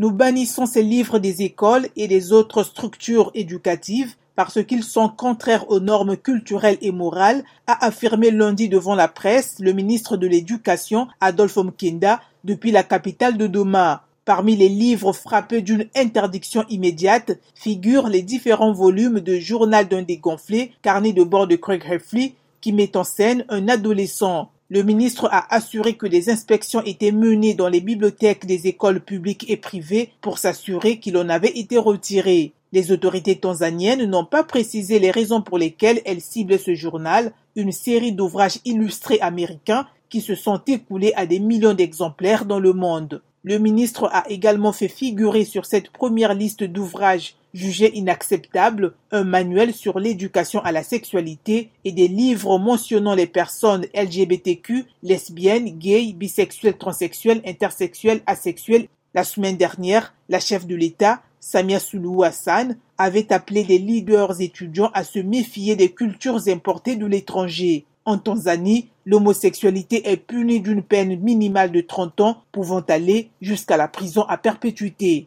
Nous bannissons ces livres des écoles et des autres structures éducatives parce qu'ils sont contraires aux normes culturelles et morales, a affirmé lundi devant la presse le ministre de l'Éducation, Adolphe Mkenda, depuis la capitale de Doma. Parmi les livres frappés d'une interdiction immédiate figurent les différents volumes de Journal d'un dégonflé, carnet de bord de Craig Heffley, qui met en scène un adolescent. Le ministre a assuré que des inspections étaient menées dans les bibliothèques des écoles publiques et privées pour s'assurer qu'il en avait été retiré. Les autorités tanzaniennes n'ont pas précisé les raisons pour lesquelles elles ciblent ce journal, une série d'ouvrages illustrés américains qui se sont écoulés à des millions d'exemplaires dans le monde. Le ministre a également fait figurer sur cette première liste d'ouvrages jugés inacceptables un manuel sur l'éducation à la sexualité et des livres mentionnant les personnes LGBTQ, lesbiennes, gays, bisexuelles, transsexuelles, intersexuelles, asexuelles. La semaine dernière, la chef de l'État, Samia Suluhu Hassan, avait appelé les leaders étudiants à se méfier des cultures importées de l'étranger. En Tanzanie, l'homosexualité est punie d'une peine minimale de 30 ans pouvant aller jusqu'à la prison à perpétuité.